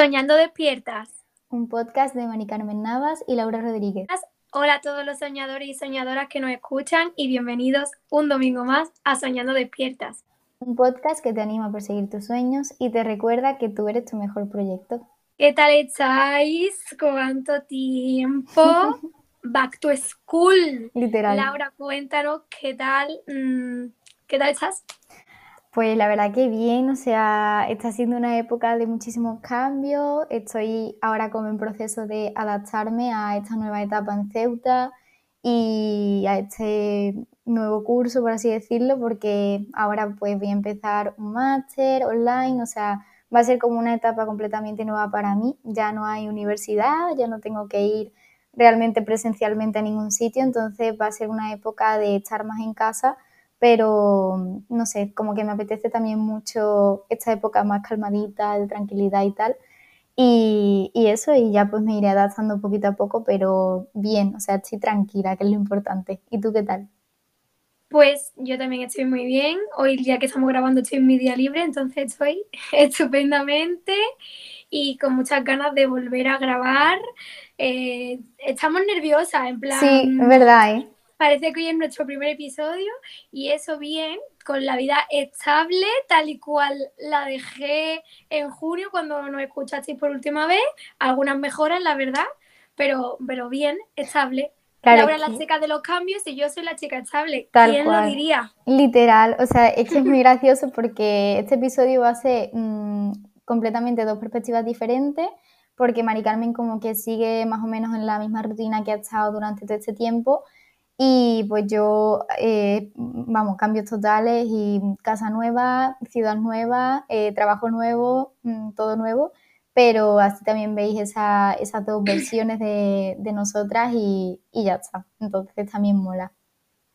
Soñando despiertas. Un podcast de Mari Carmen Navas y Laura Rodríguez. Hola a todos los soñadores y soñadoras que nos escuchan y bienvenidos un domingo más a Soñando despiertas. Un podcast que te anima a perseguir tus sueños y te recuerda que tú eres tu mejor proyecto. ¿Qué tal estáis? ¿Cuánto tiempo? Back to school. Literal. Laura, cuéntanos qué tal, mm, qué tal estás. Pues la verdad que bien, o sea, está siendo una época de muchísimos cambios. Estoy ahora como en proceso de adaptarme a esta nueva etapa en Ceuta y a este nuevo curso, por así decirlo, porque ahora pues voy a empezar un máster online, o sea, va a ser como una etapa completamente nueva para mí. Ya no hay universidad, ya no tengo que ir realmente presencialmente a ningún sitio, entonces va a ser una época de estar más en casa, pero no sé, como que me apetece también mucho esta época más calmadita, de tranquilidad y tal. Y, y, eso, y ya pues me iré adaptando poquito a poco, pero bien, o sea, estoy tranquila, que es lo importante. ¿Y tú qué tal? Pues yo también estoy muy bien. Hoy, día que estamos grabando, estoy en mi día libre, entonces estoy estupendamente y con muchas ganas de volver a grabar. Eh, estamos nerviosas, en plan. Sí, es verdad, ¿eh? Parece que hoy es nuestro primer episodio y eso bien, con la vida estable, tal y cual la dejé en junio cuando nos escuchasteis por última vez. Algunas mejoras, la verdad, pero, pero bien, estable. Claro Laura es la chica de los cambios y yo soy la chica estable. Tal ¿Quién cual. lo diría? Literal, o sea, es que es muy gracioso porque este episodio va a ser mm, completamente dos perspectivas diferentes, porque Mari Carmen como que sigue más o menos en la misma rutina que ha estado durante todo este tiempo y pues yo, eh, vamos, cambios totales y casa nueva, ciudad nueva, eh, trabajo nuevo, mm, todo nuevo, pero así también veis esa- esas dos versiones de, de nosotras y, y ya está, entonces también mola.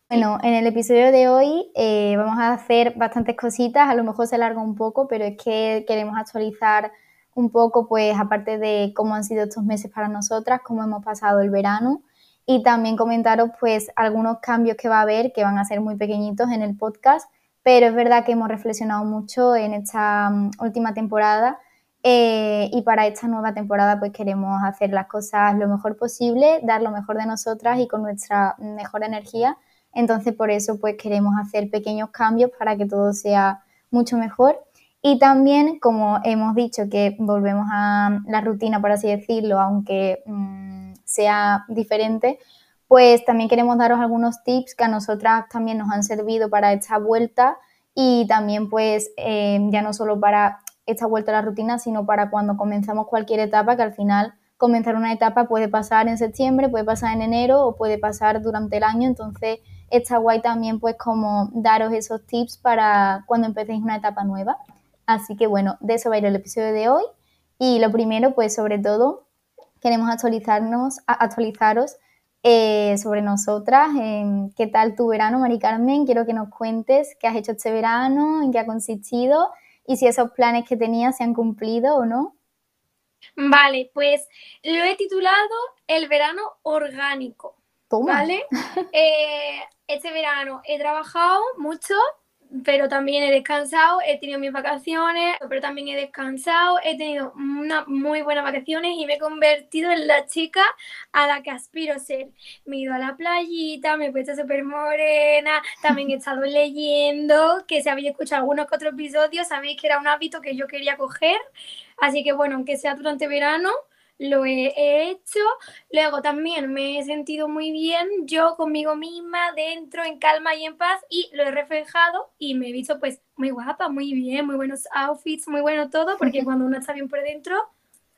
Bueno, en el episodio de hoy eh, vamos a hacer bastantes cositas, a lo mejor se alarga un poco, pero es que queremos actualizar un poco, pues aparte de cómo han sido estos meses para nosotras, cómo hemos pasado el verano y también comentaros pues algunos cambios que va a haber que van a ser muy pequeñitos en el podcast, pero es verdad que hemos reflexionado mucho en esta mm, última temporada eh, y para esta nueva temporada pues queremos hacer las cosas lo mejor posible, dar lo mejor de nosotras y con nuestra mejor energía. Entonces por eso pues queremos hacer pequeños cambios para que todo sea mucho mejor. Y también, como hemos dicho, que volvemos a la rutina, por así decirlo, aunque mm, sea diferente, pues también queremos daros algunos tips que a nosotras también nos han servido para esta vuelta y también pues eh, ya no solo para esta vuelta a la rutina, sino para cuando comenzamos cualquier etapa, que al final comenzar una etapa puede pasar en septiembre, puede pasar en enero o puede pasar durante el año, entonces está guay también pues como daros esos tips para cuando empecéis una etapa nueva. Así que bueno, de eso va a ir el episodio de hoy. Y lo primero, pues sobre todo, queremos actualizarnos, actualizaros eh, sobre nosotras. ¿Qué tal tu verano, Mari Carmen? Quiero que nos cuentes qué has hecho este verano, en qué ha consistido y si esos planes que tenías se han cumplido o no. Vale, pues lo he titulado El verano orgánico. Toma. ¿Vale? Eh, este verano he trabajado mucho, pero también he descansado, he tenido mis vacaciones, pero también he descansado, he tenido unas muy buenas vacaciones y me he convertido en la chica a la que aspiro ser. Me he ido a la playita, me he puesto súper morena, también he estado leyendo, que si habéis escuchado algunos que otros episodios, sabéis que era un hábito que yo quería coger, así que bueno, aunque sea durante verano, lo he he hecho. Luego también me he sentido muy bien yo conmigo misma, dentro, en calma y en paz, y lo he reflejado y me he visto pues muy guapa, muy bien, muy buenos outfits, muy bueno todo, porque cuando uno está bien por dentro,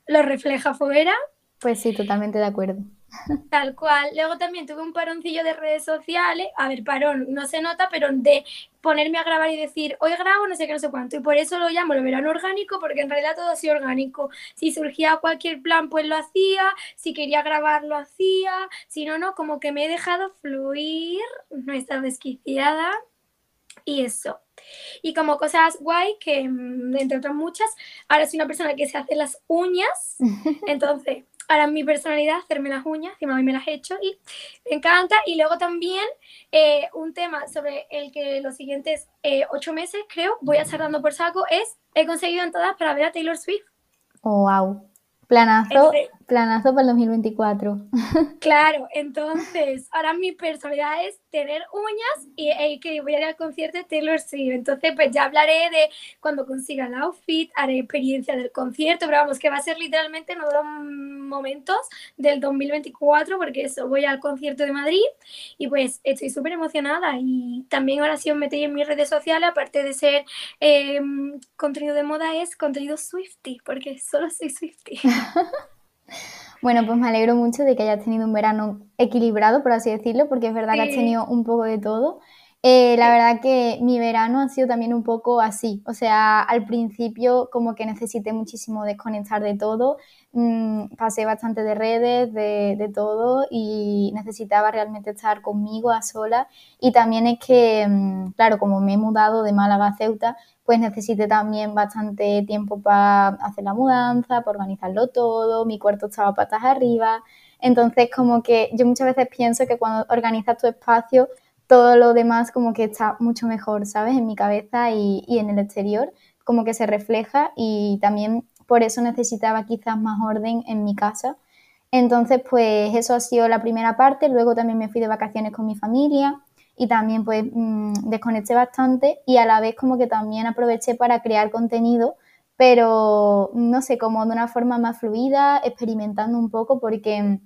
lo refleja fuera, Pues sí, totalmente de acuerdo. tal cual. Luego también tuve un paroncillo de redes sociales, a ver, parón, no se nota, pero de ponerme a grabar y decir, hoy grabo, no sé qué, no sé cuánto, y por eso lo llamo el verano orgánico, porque en realidad todo ha sido orgánico. Si surgía cualquier plan, pues lo hacía, si quería grabar, lo hacía, si no, no, como que me he dejado fluir, no he estado desquiciada, y eso. Y como cosas guay, que mm, entre otras muchas, ahora soy una persona que se hace las uñas, entonces, ahora es mi personalidad hacerme las uñas, encima a mí me las he hecho y me encanta. Y luego también eh, un tema sobre el que los siguientes eh, ocho meses, creo, voy a estar dando por saco es, he conseguido entradas para ver a Taylor Swift. wow. Planazo, planazo para el 2024. Claro, entonces, ahora mi personalidad es tener uñas y e que voy a ir al concierto de Taylor Swift. Entonces, pues ya hablaré de cuando consiga el outfit, haré experiencia del concierto, pero vamos, que va a ser literalmente en otros momentos del 2024, porque eso, voy al concierto de Madrid y pues estoy súper emocionada. Y también ahora si os metéis en mis redes sociales, aparte de ser em, contenido de moda, es contenido Swifty, porque solo soy Swifty. Bueno, pues me alegro mucho de que hayas tenido un verano equilibrado, por así decirlo, porque es verdad que has tenido un poco de todo. Eh, la verdad que mi verano ha sido también un poco así, o sea, al principio como que necesité muchísimo desconectar de todo, mm, pasé bastante de redes, de, de, todo y necesitaba realmente estar conmigo a sola y también es que, mm, claro, como me he mudado de Málaga a Ceuta, pues necesité también bastante tiempo para hacer la mudanza, para organizarlo todo, mi cuarto estaba patas arriba, entonces como que yo muchas veces pienso que cuando organizas tu espacio, todo lo demás como que está mucho mejor, ¿sabes? En mi cabeza y, y en el exterior, como que se refleja y también por eso necesitaba quizás más orden en mi casa. Entonces, pues eso ha sido la primera parte. Luego también me fui de vacaciones con mi familia y también pues mm, desconecté bastante y a la vez como que también aproveché para crear contenido, pero no sé, como de una forma más fluida, experimentando un poco porque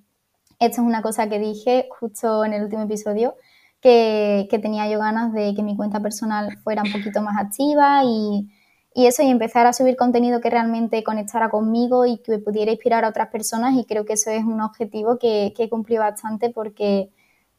esto es una cosa que dije justo en el último episodio, que, que tenía yo ganas de que mi cuenta personal fuera un poquito más activa y, y eso, y empezar a subir contenido que realmente conectara conmigo y que pudiera inspirar a otras personas y creo que eso es un objetivo que, que he cumplido bastante porque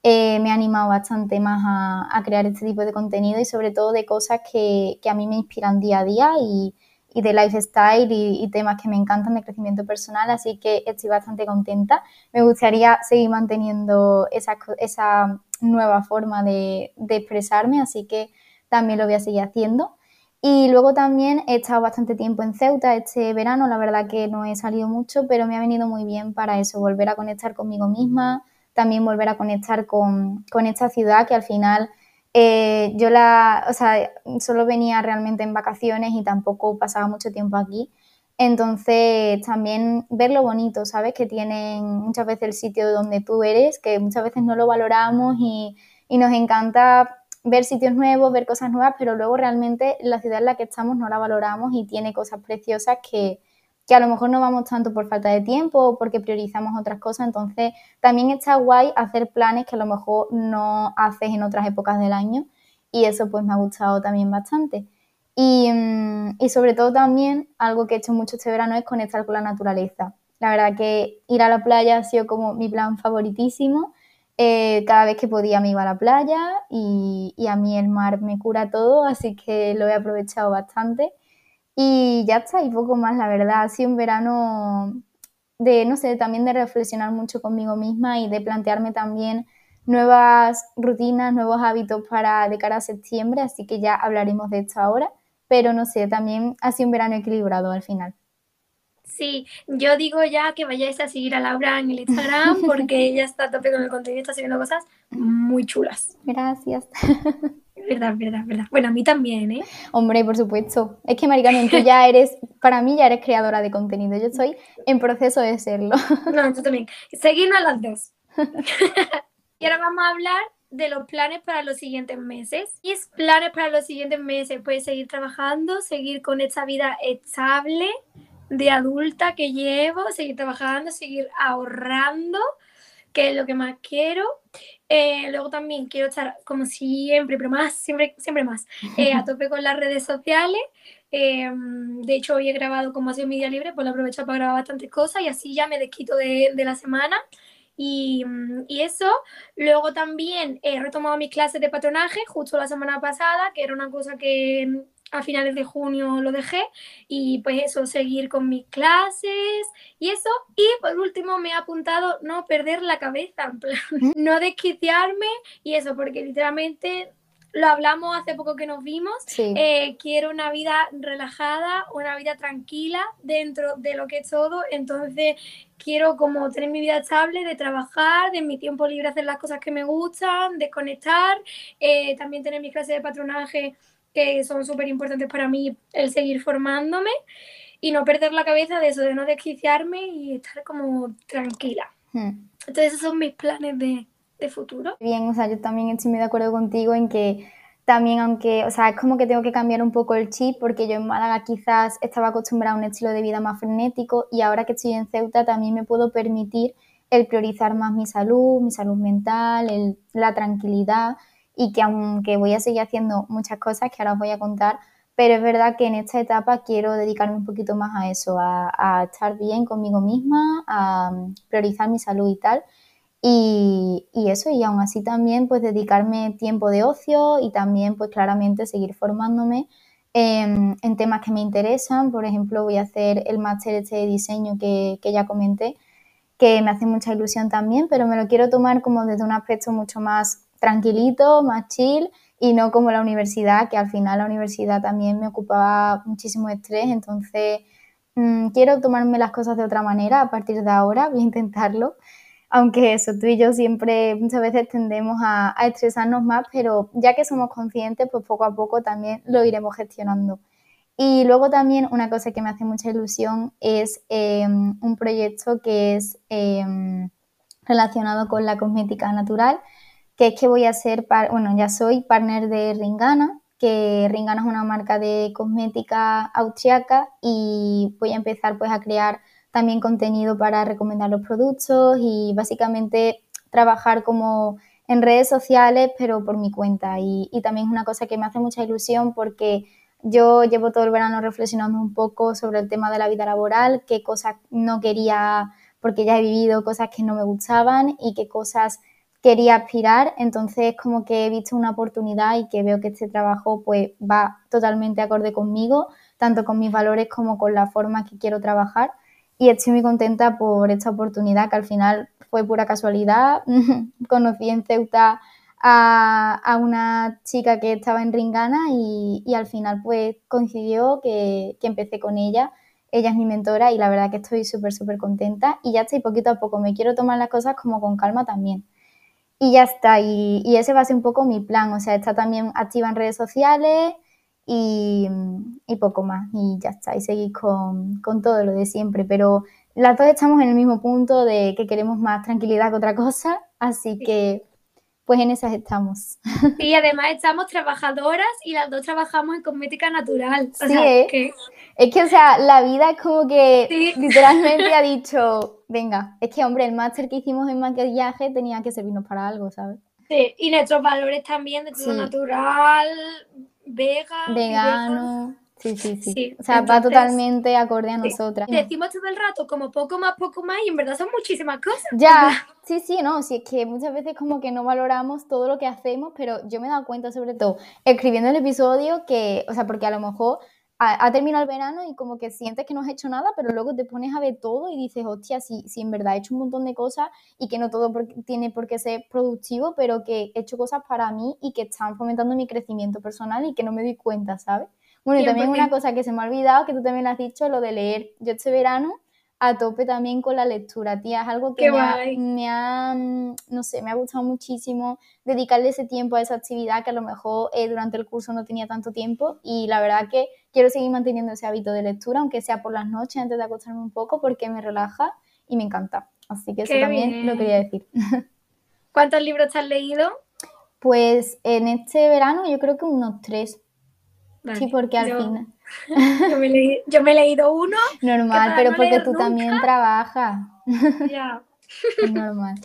eh, me ha animado bastante más a, crear este tipo de contenido y sobre todo de cosas que, a mí me inspiran día a día y, de lifestyle y, temas que me encantan de crecimiento personal, así que estoy bastante contenta. Me gustaría seguir manteniendo esa, esa nueva forma de, de expresarme, así que también lo voy a seguir haciendo. Y luego también he estado bastante tiempo en Ceuta este verano, la verdad que no he salido mucho, pero me ha venido muy bien para eso, volver a conectar conmigo misma, también volver a conectar con, esta ciudad que al final eh, yo la, o sea, solo venía realmente en vacaciones y tampoco pasaba mucho tiempo aquí. Entonces, también ver lo bonito, ¿sabes? Que tienen muchas veces el sitio donde tú eres, que muchas veces no lo valoramos y, y nos encanta ver sitios nuevos, ver cosas nuevas, pero luego realmente la ciudad en la que estamos no la valoramos y tiene cosas preciosas que, que a lo mejor no vamos tanto por falta de tiempo o porque priorizamos otras cosas, entonces también está guay hacer planes que a lo mejor no haces en otras épocas del año y eso pues me ha gustado también bastante. Y, mm, y sobre todo también algo que he hecho mucho este verano es conectar con la naturaleza. La verdad que ir a la playa ha sido como mi plan favoritísimo. Eh, cada vez que podía me iba a la playa y, y, a mí el mar me cura todo, así que lo he aprovechado bastante. Y ya está, y poco más, la verdad. Ha sido un verano de, no sé, también de reflexionar mucho conmigo misma y de plantearme también nuevas rutinas, nuevos hábitos para de cara a septiembre, así que ya hablaremos de esto ahora. Pero no sé, también ha sido un verano equilibrado al final. Sí, yo digo ya que vayáis a seguir a Laura en el Instagram porque ella está a tope con el contenido, está haciendo cosas muy chulas. Gracias. Verdad, verdad, verdad. Bueno, a mí también, ¿eh? Hombre, por supuesto. Es que, Maricarmen, tú ya eres, para mí ya eres creadora de contenido. Yo estoy en proceso de serlo. No, tú también. Seguimos las dos. y ahora vamos a hablar de los planes para los siguientes meses. Y es planes para los siguientes meses, pues seguir trabajando, seguir con esta vida estable de adulta que llevo, seguir trabajando, seguir ahorrando, que es lo que más quiero. Eh, luego también quiero estar, como siempre, pero más, siempre, siempre más, eh, a tope con las redes sociales. Em, de hecho, hoy he grabado como ha sido mi día libre, pues lo aprovecho para grabar bastantes cosas y así ya me desquito de, de la semana. Y, y, eso, luego también he retomado mis clases de patronaje justo la semana pasada, que era una cosa que a finales de junio lo dejé y pues eso, seguir con mis clases y eso. Y por último me he apuntado no perder la cabeza, en plan, no desquiciarme y eso, porque literalmente lo hablamos hace poco que nos vimos. Eh, quiero una vida relajada, una vida tranquila dentro de lo que es todo. Entonces quiero como tener mi vida estable, de trabajar, de mi tiempo libre hacer las cosas que me gustan, desconectar, eh, también tener mis clases de patronaje que son súper importantes para mí el seguir formándome. y no perder la cabeza de eso, de no desquiciarme y estar como tranquila. Hmm. Entonces esos son mis planes de, de futuro. Bien, o sea, yo también estoy muy de acuerdo contigo en que también aunque, o sea, es como que tengo que cambiar un poco el chip porque yo en Málaga quizás estaba acostumbrada a un estilo de vida más frenético y ahora que estoy en Ceuta también me puedo permitir el priorizar más mi salud, mi salud mental, la tranquilidad y que aunque voy a seguir haciendo muchas cosas que ahora os voy a contar, pero es verdad que en esta etapa quiero dedicarme un poquito más a eso, a, estar bien conmigo misma, a priorizar mi salud y tal. Y, eso, y aún así también pues dedicarme tiempo de ocio y también pues claramente seguir formándome en, temas que me interesan. Por ejemplo, voy a hacer el máster este de diseño que, que ya comenté, que me hace mucha ilusión también, pero me lo quiero tomar como desde un aspecto mucho más tranquilito, más chill y no como la universidad, que al final la universidad también me ocupaba muchísimo estrés, entonces mm, quiero tomarme las cosas de otra manera a partir de ahora, voy a intentarlo. Aunque eso, tú y yo siempre muchas veces tendemos a, estresarnos más, pero ya que somos conscientes, pues poco a poco también lo iremos gestionando. Y luego también una cosa que me hace mucha ilusión es em, un proyecto que es em, relacionado con la cosmética natural, que es que voy a ser, bueno, ya soy partner de Ringana, que Ringana es una marca de cosmética austriaca y voy a empezar pues a crear también contenido para recomendar los productos y básicamente trabajar como en redes sociales, pero por mi cuenta. Y, también es una cosa que me hace mucha ilusión porque yo llevo todo el verano reflexionando un poco sobre el tema de la vida laboral, qué cosas no quería, porque ya he vivido cosas que no me gustaban y qué cosas quería aspirar. Entonces, como que he visto una oportunidad y que veo que este trabajo pues va totalmente acorde conmigo, tanto con mis valores como con la forma que quiero trabajar y estoy muy contenta por esta oportunidad que al final fue pura casualidad. Conocí en Ceuta a, una chica que estaba en Ringana y, al final pues coincidió que, empecé con ella. Ella es mi mentora y la verdad que estoy súper, súper contenta y ya estoy poquito a poco. Me quiero tomar las cosas como con calma también. Y ya está, y, y ese va a ser un poco mi plan. O sea, está también activa en redes sociales, y, poco más. Y ya está, y seguir con, todo lo de siempre. Pero las dos estamos en el mismo punto de que queremos más tranquilidad que otra cosa, así que pues en esas estamos. Y además estamos trabajadoras y las dos trabajamos en cosmética natural. sí, es que... es que, o sea, la vida es como que literalmente ha dicho, venga, es que, hombre, el máster que hicimos en maquillaje tenía que servirnos para algo, ¿sabes? Sí, y nuestros valores también de todo natural, vega, vegano. Sí, sí, sí, O sea, va totalmente acorde a nosotras. Decimos todo el rato como poco más, poco más y en verdad son muchísimas cosas. Ya, sí, sí, no, sí, es que muchas veces como que no valoramos todo lo que hacemos, pero yo me he dado cuenta sobre todo escribiendo el episodio que, o sea, porque a lo mejor ha, terminado el verano y como que sientes que no has hecho nada, pero luego te pones a ver todo y dices, hostia, si, si en verdad he hecho un montón de cosas y que no todo tiene por qué ser productivo, pero que he hecho cosas para mí y que están fomentando mi crecimiento personal y que no me doy cuenta, ¿sabes? Bueno, y también una cosa que se me ha olvidado, que tú también has dicho, lo de leer. Yo este verano a tope también con la lectura, tía. Es algo que me ha, mm, no sé, me ha gustado muchísimo dedicarle ese tiempo a esa actividad que a lo mejor eh, durante el curso no tenía tanto tiempo y la verdad que quiero seguir manteniendo ese hábito de lectura, aunque sea por las noches antes de acostarme un poco, porque me relaja y me encanta. Así que eso también lo quería decir. ¿Cuántos libros te has leído? Pues en este verano yo creo que unos tres. Sí, porque al final yo, me he leído uno. Normal, pero porque tú también trabajas. Ya. normal.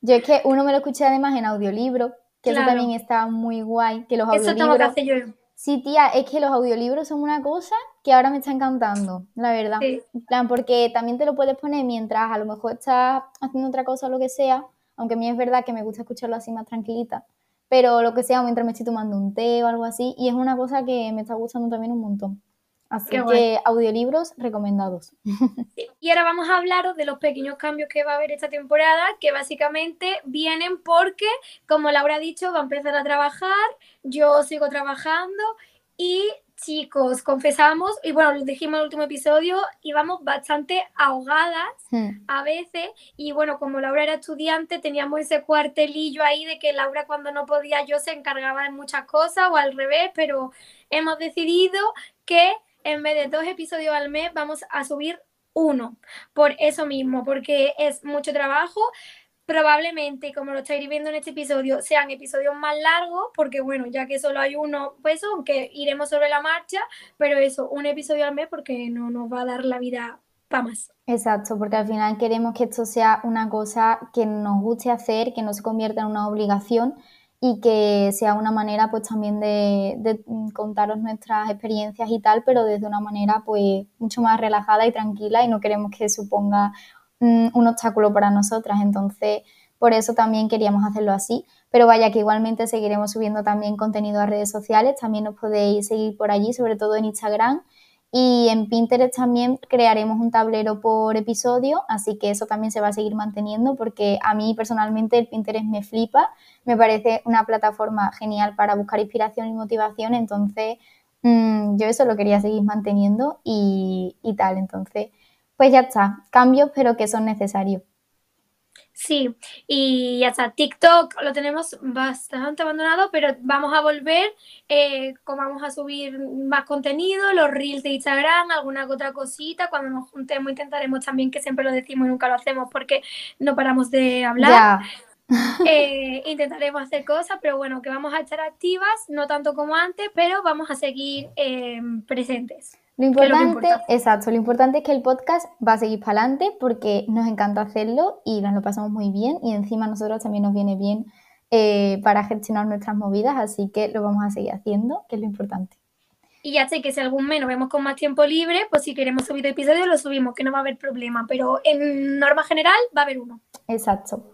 Yo es que uno me lo escuché además en audiolibro, que eso también está muy guay, que los audiolibros... Eso tengo que hacer yo. Sí, tía, es que los audiolibros son una cosa que ahora me está encantando, la verdad. plan, porque también te lo puedes poner mientras a lo mejor estás haciendo otra cosa o lo que sea, aunque a mí es verdad que me gusta escucharlo así más tranquilita pero lo que sea, mientras me estoy tomando un té o algo así, y es una cosa que me está gustando también un montón. Así que audiolibros recomendados. Y ahora vamos a hablaros de los pequeños cambios que va a haber esta temporada, que básicamente vienen porque, como Laura ha dicho, va a empezar a trabajar, yo sigo trabajando y chicos, confesamos, y bueno, lo dijimos en el último episodio, íbamos bastante ahogadas hmm. a veces, y bueno, como Laura era estudiante, teníamos ese cuartelillo ahí de que Laura cuando no podía yo se encargaba de muchas cosas o al revés, pero hemos decidido que en vez de dos episodios al mes, vamos a subir uno. Por eso mismo, porque es mucho trabajo. Probablemente, como lo estáis viendo en este episodio, sean episodios más largos, porque bueno, ya que solo hay uno, pues aunque iremos sobre la marcha, pero eso, un episodio al mes porque no nos va a dar la vida para más. Exacto, porque al final queremos que esto sea una cosa que nos guste hacer, que no se convierta en una obligación y que sea una manera pues también de, contaros nuestras experiencias y tal, pero desde una manera pues mucho más relajada y tranquila y no queremos que suponga un obstáculo para nosotras. Entonces, por eso también queríamos hacerlo así. Pero vaya que igualmente seguiremos subiendo también contenido a redes sociales, también os podéis seguir por allí, sobre todo en Instagram. Y en Pinterest también crearemos un tablero por episodio, así que eso también se va a seguir manteniendo porque a mí personalmente el Pinterest me flipa, me parece una plataforma genial para buscar inspiración y motivación, entonces mm, yo eso lo quería seguir manteniendo y, y tal, entonces pues ya está, cambios pero que son necesarios. Sí, y ya está. TikTok lo tenemos bastante abandonado, pero vamos a volver, eh, vamos a subir más contenido, los reels de Instagram, alguna otra cosita. Cuando nos juntemos intentaremos también, que siempre lo decimos y nunca lo hacemos porque no paramos de hablar. Eh, intentaremos hacer cosas, pero bueno, que vamos a estar activas, no tanto como antes, pero vamos a seguir eh, presentes. Lo importante, exacto, lo importante es que el podcast va a seguir para adelante porque nos encanta hacerlo y nos lo pasamos muy bien y encima a nosotros también nos viene bien eh, para gestionar nuestras movidas, así que lo vamos a seguir haciendo, que es lo importante. Y ya sé que si algún mes nos vemos con más tiempo libre, pues si queremos subir episodios lo subimos, que no va a haber problema, pero en norma general va a haber uno. Exacto.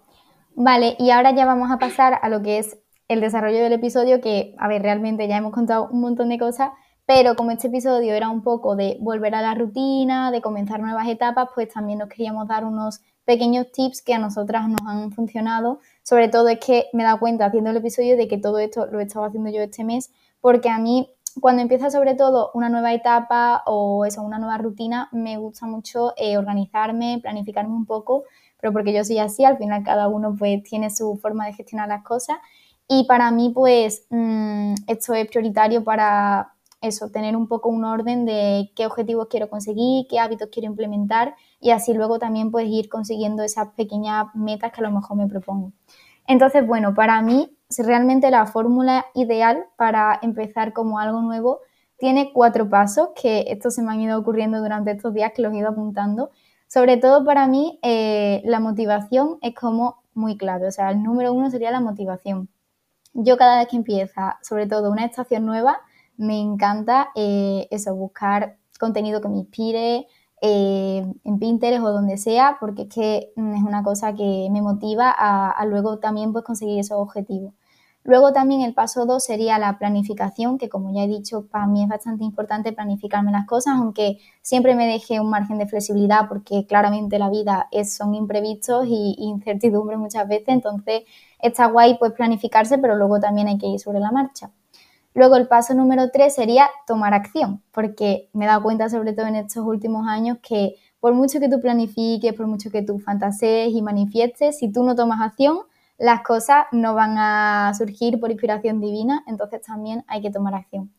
Vale, y ahora ya vamos a pasar a lo que es el desarrollo del episodio, que, a ver, realmente ya hemos contado un montón de cosas, pero como este episodio era un poco de volver a la rutina, de comenzar nuevas etapas, pues también nos queríamos dar unos pequeños tips que a nosotras nos han funcionado. Sobre todo es que me he dado cuenta haciendo el episodio de que todo esto lo he estado haciendo yo este mes, porque a mí cuando empieza sobre todo una nueva etapa o eso, una nueva rutina, me gusta mucho eh, organizarme, planificarme un poco, pero porque yo soy así, al final cada uno pues tiene su forma de gestionar las cosas y para mí pues mm, esto es prioritario para, eso, tener un poco un orden de qué objetivos quiero conseguir, qué hábitos quiero implementar y así luego también puedes ir consiguiendo esas pequeñas metas que a lo mejor me propongo. Entonces, bueno, para mí realmente la fórmula ideal para empezar como algo nuevo tiene cuatro pasos que estos se me han ido ocurriendo durante estos días que los he ido apuntando. Sobre todo para mí eh, la motivación es como muy clave, o sea, el número uno sería la motivación. Yo cada vez que empieza, sobre todo una estación nueva, me encanta eh, eso, buscar contenido que me inspire eh, en Pinterest o donde sea, porque es que mm, es una cosa que me motiva a, luego también pues, conseguir esos objetivos. Luego también el paso 2 sería la planificación, que como ya he dicho, para mí es bastante importante planificarme las cosas, aunque siempre me deje un margen de flexibilidad, porque claramente la vida es, son imprevistos y incertidumbres muchas veces, entonces está guay pues planificarse, pero luego también hay que ir sobre la marcha. Luego el paso número tres sería tomar acción, porque me he dado cuenta sobre todo en estos últimos años que por mucho que tú planifiques, por mucho que tú fantasees y manifiestes, si tú no tomas acción, las cosas no van a surgir por inspiración divina, entonces también hay que tomar acción.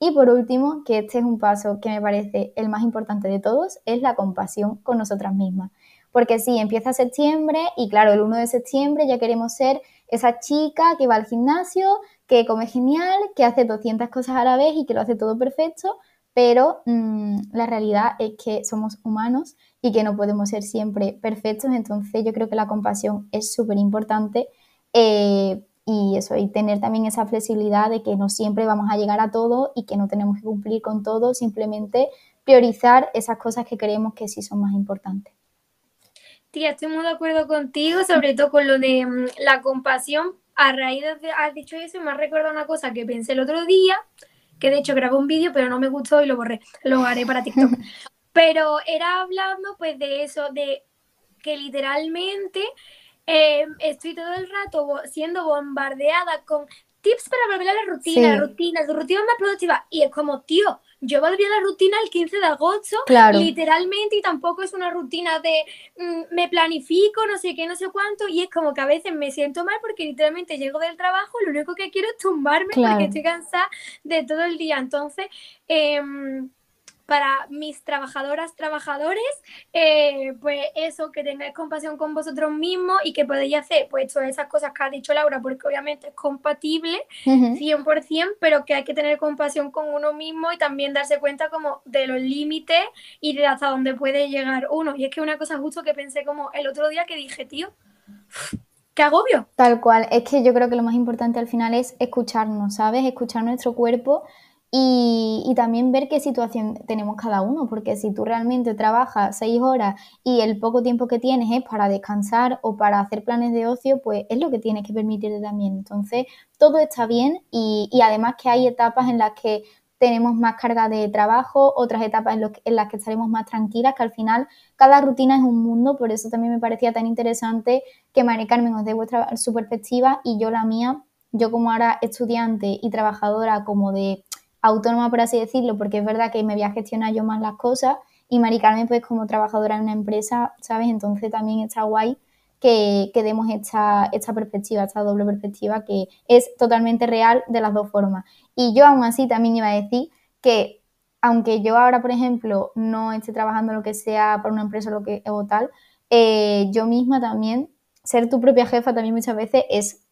Y por último, que este es un paso que me parece el más importante de todos, es la compasión con nosotras mismas. Porque sí, empieza septiembre y claro, el 1 de septiembre ya queremos ser esa chica que va al gimnasio, que come genial, que hace 200 cosas a la vez y que lo hace todo perfecto, pero mm, la realidad es que somos humanos y que no podemos ser siempre perfectos, entonces yo creo que la compasión es súper importante eh, y eso, y tener también esa flexibilidad de que no siempre vamos a llegar a todo y que no tenemos que cumplir con todo, simplemente priorizar esas cosas que creemos que sí son más importantes. Tía, estoy muy de acuerdo contigo, sobre todo con lo de mm, la compasión, a raíz de has dicho eso, me ha recordado una cosa que pensé el otro día, que de hecho grabé un vídeo, pero no me gustó y lo borré. Lo haré para TikTok. pero era hablando pues de eso, de que literalmente eh, estoy todo el rato siendo bombardeada con tips para volver a la rutina, rutinas, rutinas más productivas. Y es como, tío, yo volví a la rutina el 15 de agosto, literalmente, y tampoco es una rutina de mm, me planifico, no sé qué, no sé cuánto, y es como que a veces me siento mal porque literalmente llego del trabajo, lo único que quiero es tumbarme porque estoy cansada de todo el día. Entonces, em, para mis trabajadoras, trabajadores, eh, pues eso, que tengáis compasión con vosotros mismos y que podéis hacer pues todas esas cosas que ha dicho Laura, porque obviamente es compatible 100%, pero que hay que tener compasión con uno mismo y también darse cuenta como de los límites y de hasta dónde puede llegar uno. Y es que una cosa justo que pensé como el otro día que dije, tío, qué agobio. Tal cual, es que yo creo que lo más importante al final es escucharnos, ¿sabes? Escuchar nuestro cuerpo y, también ver qué situación tenemos cada uno, porque si tú realmente trabajas seis horas y el poco tiempo que tienes es para descansar o para hacer planes de ocio, pues es lo que tienes que permitirte también. Entonces, todo está bien y, y además que hay etapas en las que tenemos más carga de trabajo, otras etapas en, en, las que estaremos más tranquilas, que al final cada rutina es un mundo, por eso también me parecía tan interesante que María Carmen os dé vuestra su perspectiva y yo la mía, yo como ahora estudiante y trabajadora como de autónoma, por así decirlo, porque es verdad que me voy a gestionar yo más las cosas y Mari Carmen, pues como trabajadora en una empresa, ¿sabes? Entonces también está guay que, que demos esta, esta perspectiva, esta doble perspectiva que es totalmente real de las dos formas. Y yo aún así también iba a decir que aunque yo ahora, por ejemplo, no esté trabajando lo que sea para una empresa lo que, o tal, eh, yo misma también, ser tu propia jefa también muchas veces es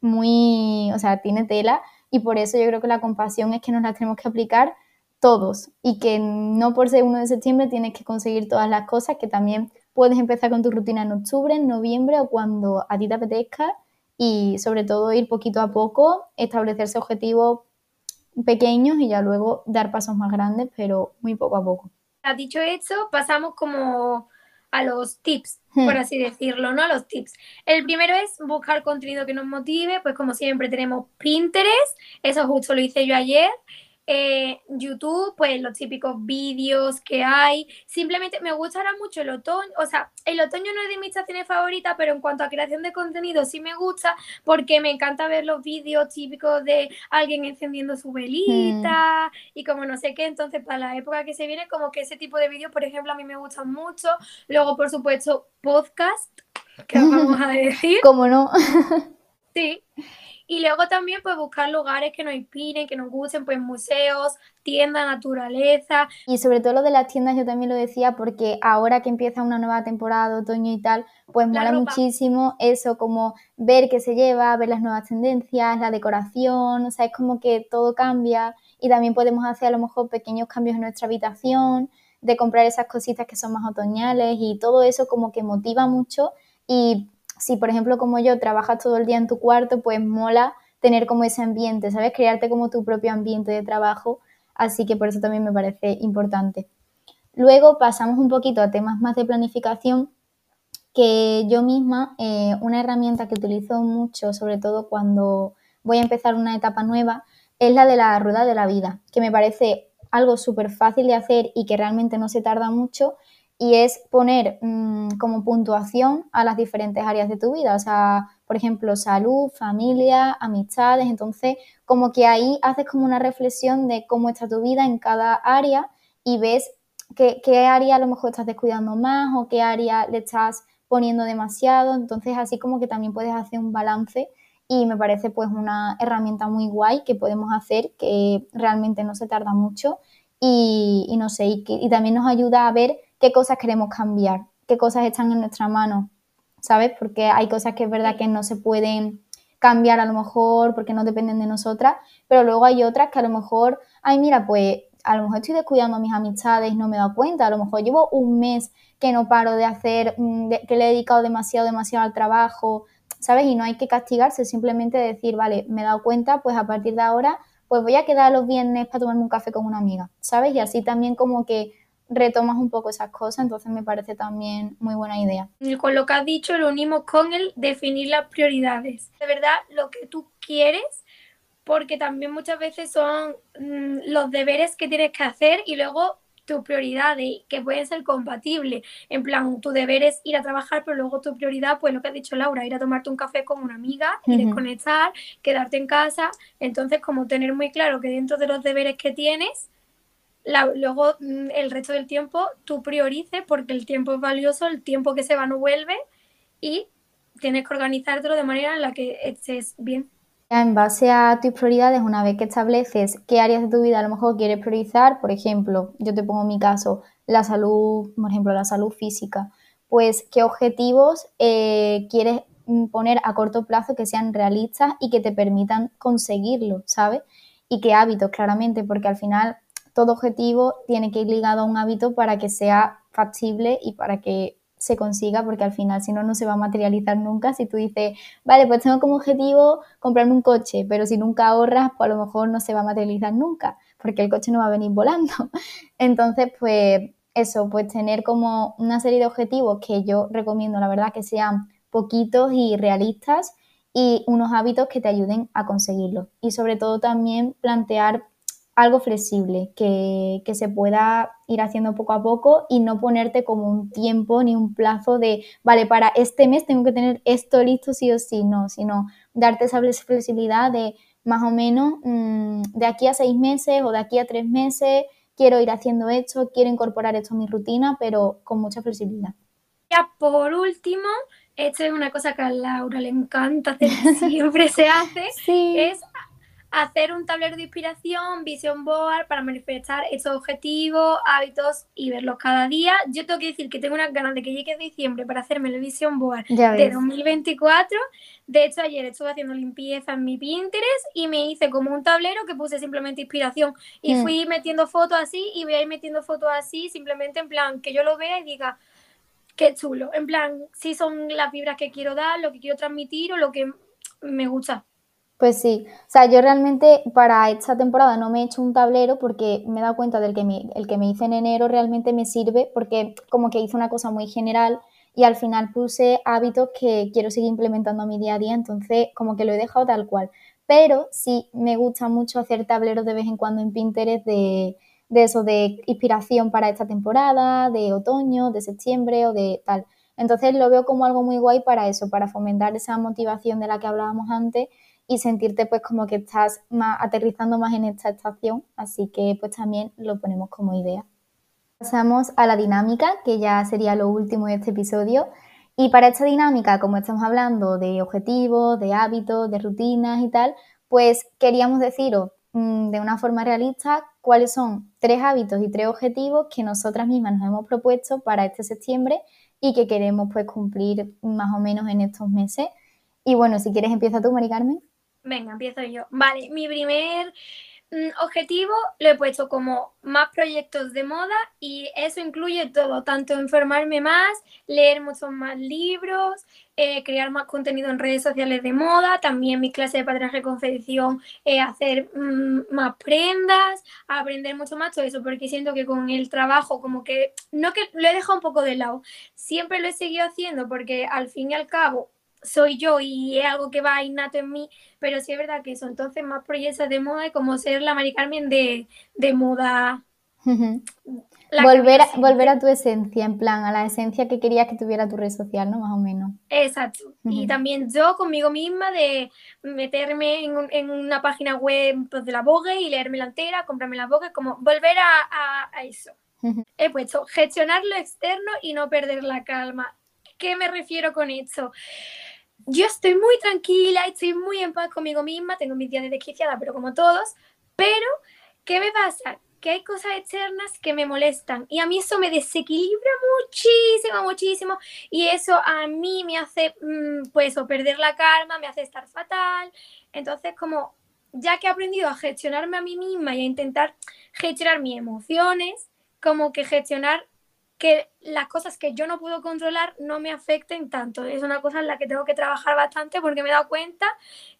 muy, o sea, tiene tela y por eso yo creo que la compasión es que nos la tenemos que aplicar todos y que no por ser 1 de septiembre tienes que conseguir todas las cosas, que también puedes empezar con tu rutina en octubre, en noviembre o cuando a ti te apetezca y sobre todo ir poquito a poco, establecerse objetivos pequeños y ya luego dar pasos más grandes, pero muy poco a poco. Dicho eso, pasamos como a los tips, hmm. por así decirlo, ¿no? A los tips. El primero es buscar contenido que nos motive, pues como siempre tenemos Pinterest, eso justo lo hice yo ayer, eh, YouTube, pues los típicos vídeos que hay. Simplemente me gustará mucho el otoño. O sea, el otoño no es de mis estaciones favoritas, pero en cuanto a creación de contenido sí me gusta porque me encanta ver los vídeos típicos de alguien encendiendo su velita mm. y como no sé qué. Entonces, para la época que se viene, como que ese tipo de vídeos, por ejemplo, a mí me gustan mucho. Luego, por supuesto, podcast, que vamos a decir. ¿Cómo no? sí. Y luego también pues buscar lugares que nos inspiren, que nos gusten, pues museos, tiendas, naturaleza. Y sobre todo lo de las tiendas yo también lo decía porque ahora que empieza una nueva temporada, otoño y tal, pues mola muchísimo eso, como ver qué se lleva, ver las nuevas tendencias, la decoración, o sea, es como que todo cambia. Y también podemos hacer a lo mejor pequeños cambios en nuestra habitación, de comprar esas cositas que son más otoñales y todo eso como que motiva mucho. Y si por ejemplo como yo trabajas todo el día en tu cuarto, pues mola tener como ese ambiente, ¿sabes? Crearte como tu propio ambiente de trabajo, así que por eso también me parece importante. Luego pasamos un poquito a temas más de planificación, que yo misma, eh, una herramienta que utilizo mucho, sobre todo cuando voy a empezar una etapa nueva, es la de la rueda de la vida, que me parece algo súper fácil de hacer y que realmente no se tarda mucho y es poner mm, como puntuación a las diferentes áreas de tu vida, o sea, por ejemplo, salud, familia, amistades, entonces como que ahí haces como una reflexión de cómo está tu vida en cada área y ves qué, qué área a lo mejor estás descuidando más o qué área le estás poniendo demasiado, entonces así como que también puedes hacer un balance y me parece pues una herramienta muy guay que podemos hacer que realmente no se tarda mucho y, no sé, y, que, y también nos ayuda a ver qué cosas queremos cambiar, qué cosas están en nuestra mano, ¿sabes? Porque hay cosas que es verdad que no se pueden cambiar a lo mejor porque no dependen de nosotras, pero luego hay otras que a lo mejor, ay, mira, pues a lo mejor estoy descuidando mis amistades, no me he dado cuenta, a lo mejor llevo un mes que no paro de hacer, mm, que le he dedicado demasiado, demasiado al trabajo, ¿sabes? Y no hay que castigarse, simplemente decir, vale, me he dado cuenta, pues a partir de ahora, pues voy a quedar los viernes para tomarme un café con una amiga, ¿sabes? Y así también como que retomas un poco esas cosas, entonces me parece también muy buena idea. Y con lo que has dicho lo unimos con el definir las prioridades. De verdad, lo que tú quieres, porque también muchas veces son mm, los deberes que tienes que hacer y luego tus prioridades que pueden ser compatibles. En plan, tu deber es ir a trabajar, pero luego tu prioridad, pues lo que ha dicho Laura, ir a tomarte un café con una amiga y desconectar, quedarte en casa. Entonces, como tener muy claro que dentro de los deberes que tienes, luego mm, el resto del tiempo tú priorices porque el tiempo es valioso, el tiempo que se va no vuelve y tienes que organizártelo de manera en la que estés bien. En base a tus prioridades, una vez que estableces qué áreas de tu vida a lo mejor quieres priorizar, por ejemplo, yo te pongo mi caso, la salud, por ejemplo, la salud física, pues qué objetivos eh, quieres poner a corto plazo que sean realistas y que te permitan conseguirlo, ¿sabes? Y qué hábitos, claramente, porque al final todo objetivo tiene que ir ligado a un hábito para que sea factible y para que se consiga, porque al final si no, no se va a materializar nunca. Si tú dices, vale, pues tengo como objetivo comprarme un coche, pero si nunca ahorras, pues a lo mejor no se va a materializar nunca, porque el coche no va a venir volando. Entonces, pues eso, pues tener como una serie de objetivos que yo recomiendo, la verdad, que sean poquitos y realistas y unos hábitos que te ayuden a conseguirlo. Y sobre todo también plantear algo flexible, que, se pueda ir haciendo poco a poco y no ponerte como un tiempo ni un plazo de, vale, para este mes tengo que tener esto listo sí o sí, no, sino darte esa flexibilidad de más o menos mm, de aquí a seis meses o de aquí a tres meses quiero ir haciendo esto, quiero incorporar esto a mi rutina, pero con mucha flexibilidad. Ya por último, esto es una cosa que a Laura le encanta hacer, siempre se hace, es hacer un tablero de inspiración, vision board para manifestar estos objetivos, hábitos y verlos cada día. Yo tengo que decir que tengo unas ganas de que llegue diciembre para hacerme el vision board de 2024. De hecho, ayer estuve haciendo limpieza en mi Pinterest y me hice como un tablero que puse simplemente inspiración y hmm. fui metiendo fotos así y voy a ir metiendo fotos así, simplemente en plan que yo lo vea y diga, qué chulo. En plan, si son las vibras que quiero dar, lo que quiero transmitir o lo que me gusta. Pues sí, o sea, yo realmente para esta temporada no me he hecho un tablero porque me he dado cuenta del que me, el que me hice en enero realmente me sirve porque como que hice una cosa muy general y al final puse hábitos que quiero seguir implementando a mi día a día, entonces como que lo he dejado tal cual. Pero sí me gusta mucho hacer tableros de vez en cuando en Pinterest de, de eso, de inspiración para esta temporada, de otoño, de septiembre o de tal. Entonces lo veo como algo muy guay para eso, para fomentar esa motivación de la que hablábamos antes y sentirte pues como que estás más aterrizando más en esta estación, así que pues también lo ponemos como idea. Pasamos a la dinámica, que ya sería lo último de este episodio. Y para esta dinámica, como estamos hablando de objetivos, de hábitos, de rutinas y tal, pues queríamos deciros mm, de una forma realista cuáles son tres hábitos y tres objetivos que nosotras mismas nos hemos propuesto para este septiembre y que queremos pues cumplir más o menos en estos meses. Y bueno, si quieres empieza tú, Mari Carmen. Venga, empiezo yo. Vale, mi primer mm, objetivo lo he puesto como más proyectos de moda y eso incluye todo, tanto informarme más, leer muchos más libros, eh, crear más contenido en redes sociales de moda, también mi clase de patronaje de confección, eh, hacer mm, más prendas, aprender mucho más todo eso, porque siento que con el trabajo como que, no que lo he dejado un poco de lado, siempre lo he seguido haciendo porque al fin y al cabo soy yo y es algo que va innato en mí, pero sí es verdad que eso, entonces más proyectos de moda y como ser la Mari Carmen de, moda. volver, a, volver a tu esencia, en plan, a la esencia que querías que tuviera tu red social, ¿no? Más o menos. Exacto. Y también yo conmigo misma de meterme en, una página web pues, de la Vogue y leerme la entera, comprarme la Vogue, como volver a, a eso. He puesto gestionar lo externo y no perder la calma. ¿Qué me refiero con eso? Yo estoy muy tranquila, estoy muy en paz conmigo misma, tengo mis días de pero como todos, pero ¿qué me pasa? Que hay cosas externas que me molestan y a mí eso me desequilibra muchísimo, muchísimo y eso a mí me hace, mm, pues, o perder la calma, me hace estar fatal. Entonces, como ya que he aprendido a gestionarme a mí misma y a intentar gestionar mis emociones, como que gestionar que las cosas que yo no puedo controlar no me afecten tanto. Es una cosa en la que tengo que trabajar bastante porque me he dado cuenta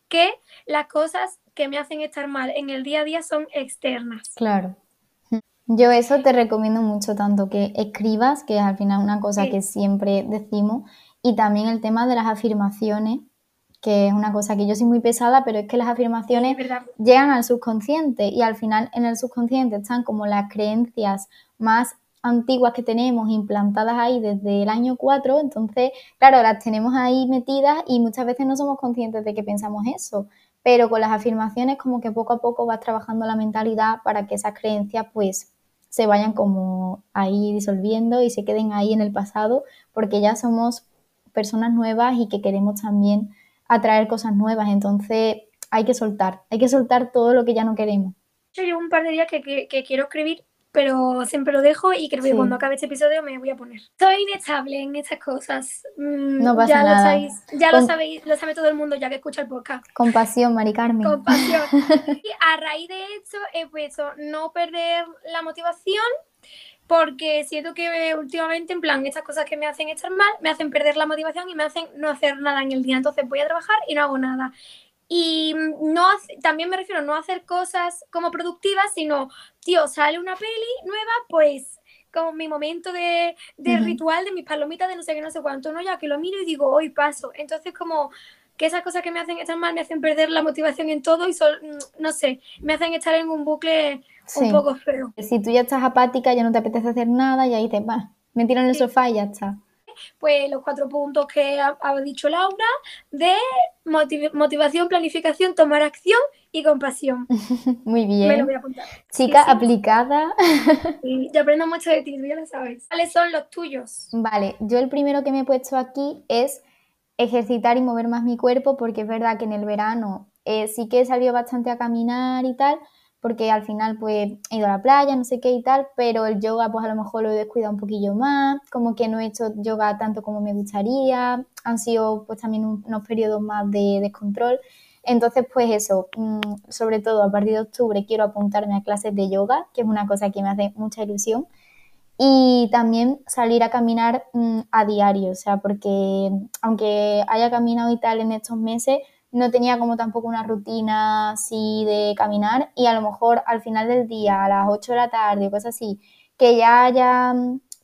que las cosas que me hacen estar mal en el día a día son externas. Claro. Yo eso te recomiendo mucho, tanto que escribas, que es al final una cosa que siempre decimos, y también el tema de las afirmaciones, que es una cosa que yo soy muy pesada, pero es que las afirmaciones llegan al subconsciente y al final en el subconsciente están como las creencias más antiguas que tenemos implantadas ahí desde el año 4, entonces, claro, las tenemos ahí metidas y muchas veces no somos conscientes de que pensamos eso, pero con las afirmaciones como que poco a poco vas trabajando la mentalidad para que esas creencias pues se vayan como ahí disolviendo y se queden ahí en el pasado, porque ya somos personas nuevas y que queremos también atraer cosas nuevas, entonces hay que soltar, hay que soltar todo lo que ya no queremos. Yo llevo un par de días que, que, quiero escribir, pero siempre lo dejo y creo que cuando acabe este episodio me voy a poner. Soy inestable en estas cosas. Mm, no pasa ya nada. Lo sabéis, ya lo sabéis, lo sabe todo el mundo ya que escucha el podcast. Compasión, Mari Carmen. Compasión. y a raíz de esto he puesto no perder la motivación porque siento que últimamente, en plan, estas cosas que me hacen estar mal, me hacen perder la motivación y me hacen no hacer nada en el día. Entonces voy a trabajar y no hago nada. Y no también me refiero a no hacer cosas como productivas, sino, tío, sale una peli nueva, pues como mi momento de, ritual de mis palomitas de no sé qué, no sé cuánto, ¿no? Ya que lo miro y digo, hoy paso. Entonces como que esas cosas que me hacen estar mal me hacen perder la motivación en todo y, mm, no sé, me hacen estar en un bucle un poco feo. Si tú ya estás apática, ya no te apetece hacer nada y ahí te vas. Me tiro en el sofá y ya está. Pues los cuatro puntos que ha, dicho Laura de motivación, planificación, tomar acción y compasión. Muy bien. Me lo voy a apuntar. Chica aplicada. Y yo aprendo mucho de ti, tú ya lo sabes. ¿Cuáles son los tuyos? Vale, yo el primero que me he puesto aquí es ejercitar y mover más mi cuerpo porque es verdad que en el verano eh, sí que he salido bastante a caminar y tal, porque al final pues he ido a la playa, no sé qué y tal, pero el yoga pues a lo mejor lo he descuidado un poquillo más, como que no he hecho yoga tanto como me gustaría, han sido pues también unos periodos más de descontrol. Entonces, pues eso, mm, sobre todo a partir de octubre quiero apuntarme a clases de yoga, que es una cosa que me hace mucha ilusión. Y también salir a caminar mm, a diario, o sea, porque aunque haya caminado y tal en estos meses, no tenía como tampoco una rutina así de caminar y a lo mejor al final del día, a las 8 de la tarde o cosas así, que ya haya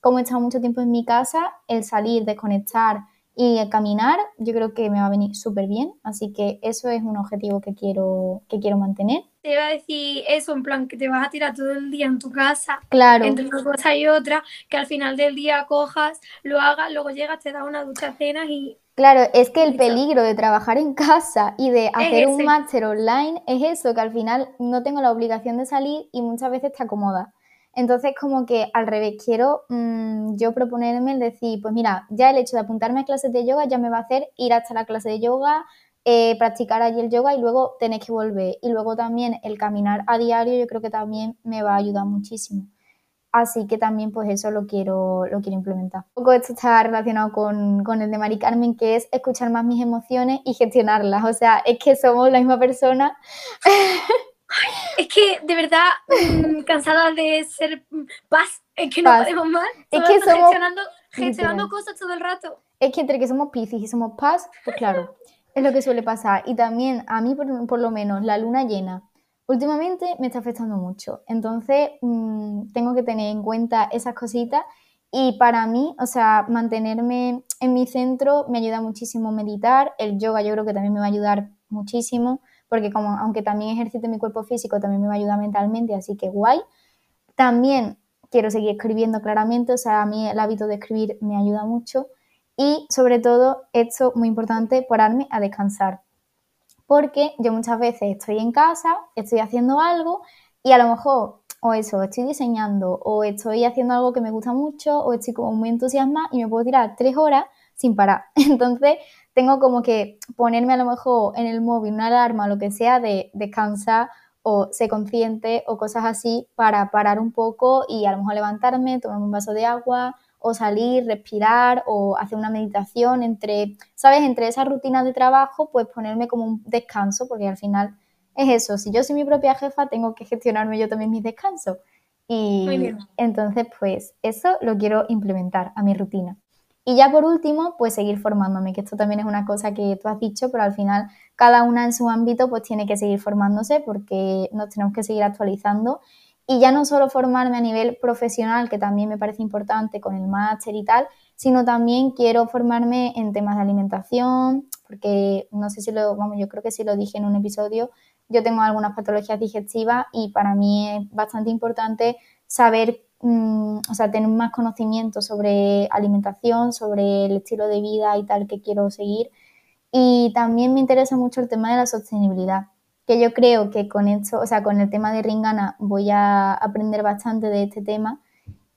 como estado mucho tiempo en mi casa, el salir, desconectar y el caminar, yo creo que me va a venir súper bien, así que eso es un objetivo que quiero, que quiero mantener. Te iba a decir eso, en plan, que te vas a tirar todo el día en tu casa, claro. entre una cosa y otra, que al final del día cojas, lo hagas, luego llegas, te das una ducha, cenas y Claro, es que el peligro de trabajar en casa y de hacer un máster online es eso, que al final no tengo la obligación de salir y muchas veces te acomoda. Entonces, como que al revés, quiero mm, yo proponerme el decir, pues mira, ya el hecho de apuntarme a clases de yoga ya me va a hacer ir hasta la clase de yoga, eh, practicar allí el yoga y luego tener que volver. Y luego también el caminar a diario yo creo que también me va a ayudar muchísimo. Así que también pues eso lo quiero, lo quiero implementar. Un poco esto está relacionado con, con, el de Mari Carmen, que es escuchar más mis emociones y gestionarlas. O sea, es que somos la misma persona. es que de verdad, mm, cansada de ser paz, es que no podemos más. Es que somos... Gestionando, gestionando cosas todo el rato. Es que entre que somos piscis y somos paz, pues claro, es lo que suele pasar. Y también a mí, por, por lo menos, la luna llena últimamente me está afectando mucho. Entonces, mm, tengo que tener en cuenta esas cositas y para mí, o sea, mantenerme en mi centro me ayuda muchísimo meditar. El yoga yo creo que también me va a ayudar muchísimo porque como aunque también ejercite mi cuerpo físico, también me va a ayudar mentalmente, así que guay. También quiero seguir escribiendo claramente, o sea, a mí el hábito de escribir me ayuda mucho. Y sobre todo, esto muy importante, pararme a descansar porque yo muchas veces estoy en casa, estoy haciendo algo y a lo mejor o eso, estoy diseñando o estoy haciendo algo que me gusta mucho o estoy como muy entusiasmada y me puedo tirar tres horas sin parar. Entonces tengo como que ponerme a lo mejor en el móvil una alarma o lo que sea de descansar o ser consciente o cosas así para parar un poco y a lo mejor levantarme, tomar un vaso de agua o salir, respirar o hacer una meditación entre, ¿sabes? Entre esa rutina de trabajo, pues ponerme como un descanso, porque al final es eso, si yo soy mi propia jefa, tengo que gestionarme yo también mis descansos. Y entonces, pues eso lo quiero implementar a mi rutina. Y ya por último, pues seguir formándome, que esto también es una cosa que tú has dicho, pero al final cada una en su ámbito pues tiene que seguir formándose porque nos tenemos que seguir actualizando y ya no solo formarme a nivel profesional, que también me parece importante con el máster y tal, sino también quiero formarme en temas de alimentación, porque no sé si lo, vamos, yo creo que sí lo dije en un episodio, yo tengo algunas patologías digestivas y para mí es bastante importante saber, mm, o sea, tener más conocimiento sobre alimentación, sobre el estilo de vida y tal que quiero seguir. Y también me interesa mucho el tema de la sostenibilidad que yo creo que con esto, o sea, con el tema de Ringana voy a aprender bastante de este tema.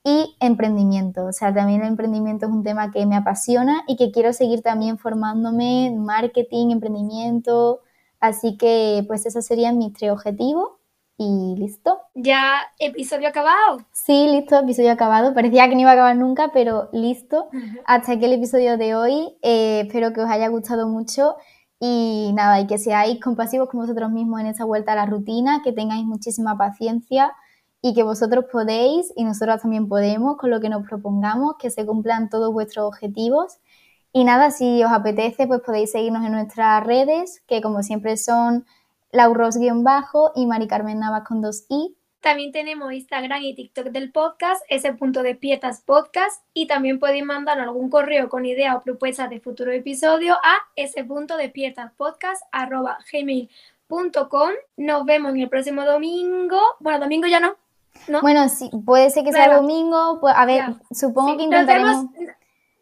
Y emprendimiento, o sea, también el emprendimiento es un tema que me apasiona y que quiero seguir también formándome en marketing, emprendimiento, Así que pues esos serían mis tres objetivos y listo. ¿Ya episodio acabado? Sí, listo, episodio acabado. Parecía que no iba a acabar nunca, pero listo. Hasta aquí el episodio de hoy. Eh, espero que os haya gustado mucho y nada, y que seáis compasivos con vosotros mismos en esa vuelta a la rutina, que tengáis muchísima paciencia y que vosotros podéis y nosotros también podemos con lo que nos propongamos, que se cumplan todos vuestros objetivos. Y nada, si os apetece, pues podéis seguirnos en nuestras redes, que como siempre son lauros-bajo y Mari Carmen Navas con dos i. También tenemos Instagram y TikTok del podcast, ese punto despiertas podcast, y también podéis mandar algún correo con ideas o propuestas de futuro episodio a ese punto despiertas podcast arroba gmail.com. Nos vemos en el próximo domingo. Bueno, domingo ya no. Bueno, sí, puede ser que sea domingo. Pues, a ver, supongo que intentaremos.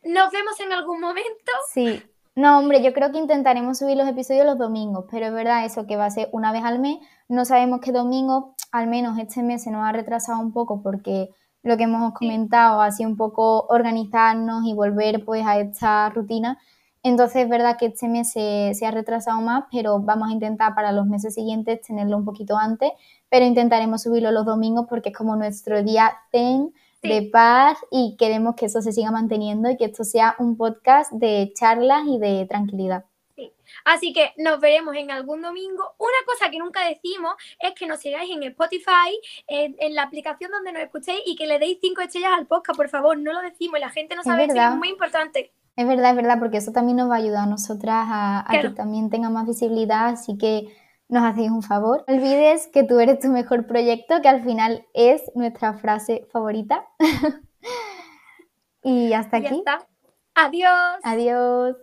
nos vemos en algún momento. Sí, no, hombre, yo creo que intentaremos subir los episodios los domingos, pero es verdad eso que va a ser una vez al mes. No sabemos qué domingo, al menos este mes se nos ha retrasado un poco porque lo que hemos comentado ha sido un poco organizarnos y volver pues a esta rutina. Entonces es verdad que este mes se, se ha retrasado más, pero vamos a intentar para los meses siguientes tenerlo un poquito antes, pero intentaremos subirlo los domingos porque es como nuestro día de paz y queremos que eso se siga manteniendo y que esto sea un podcast de charlas y de tranquilidad. Sí. Así que nos veremos en algún domingo. Una cosa que nunca decimos es que nos sigáis en Spotify, en, la aplicación donde nos escuchéis y que le deis cinco estrellas al podcast, por favor. No lo decimos y la gente no sabe es, es muy importante. Es verdad, es verdad, porque eso también nos va a ayudar a nosotras a, a que también tenga más visibilidad. Así que nos hacéis un favor. No olvides que tú eres tu mejor proyecto, que al final es nuestra frase favorita. y hasta aquí. Adiós. Adiós.